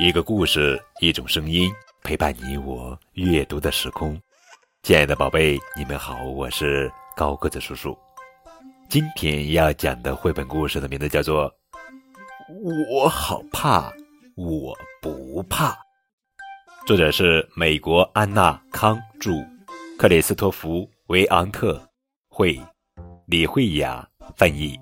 一个故事，一种声音，陪伴你我阅读的时空。亲爱的宝贝，你们好，我是高个子叔叔。今天要讲的绘本故事的名字叫做《我好怕，我不怕》。作者是美国安娜康著，克里斯托弗维昂特绘，李慧雅翻译。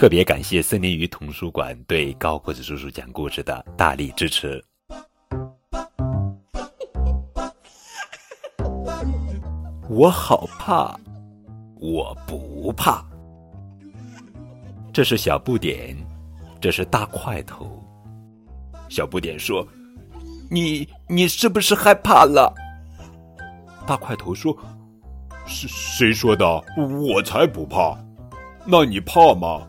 特别感谢森林鱼童书馆对高个子叔叔讲故事的大力支持。我好怕，我不怕。这是小不点，这是大块头。小不点说：“你你是不是害怕了？”大块头说：“是谁说的？我才不怕。那你怕吗？”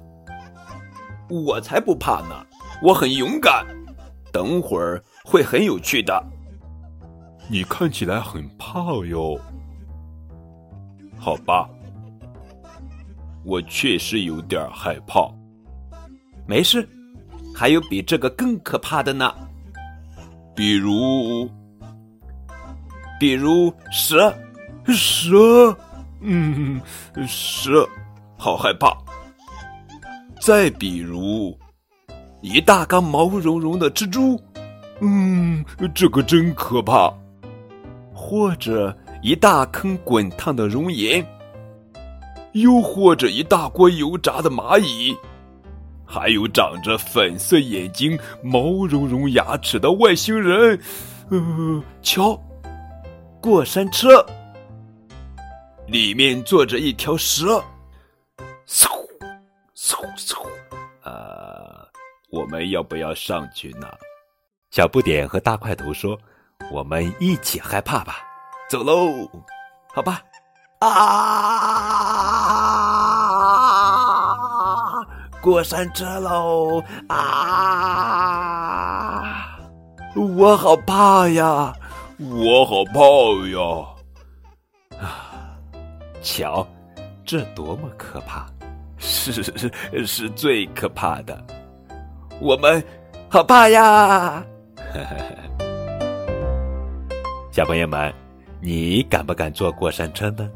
我才不怕呢，我很勇敢。等会儿会很有趣的。你看起来很怕哟。好吧，我确实有点害怕。没事，还有比这个更可怕的呢。比如，比如蛇，蛇，嗯，蛇，好害怕。再比如，一大缸毛茸茸的蜘蛛，嗯，这个真可怕。或者一大坑滚烫的熔岩，又或者一大锅油炸的蚂蚁，还有长着粉色眼睛、毛茸茸牙齿的外星人。呃，瞧，过山车，里面坐着一条蛇。我们要不要上去呢？小不点和大块头说：“我们一起害怕吧，走喽，好吧。”啊，过山车喽！啊，我好怕呀，我好怕呀！啊，瞧，这多么可怕！是是最可怕的，我们好怕呀！小朋友们，你敢不敢坐过山车呢？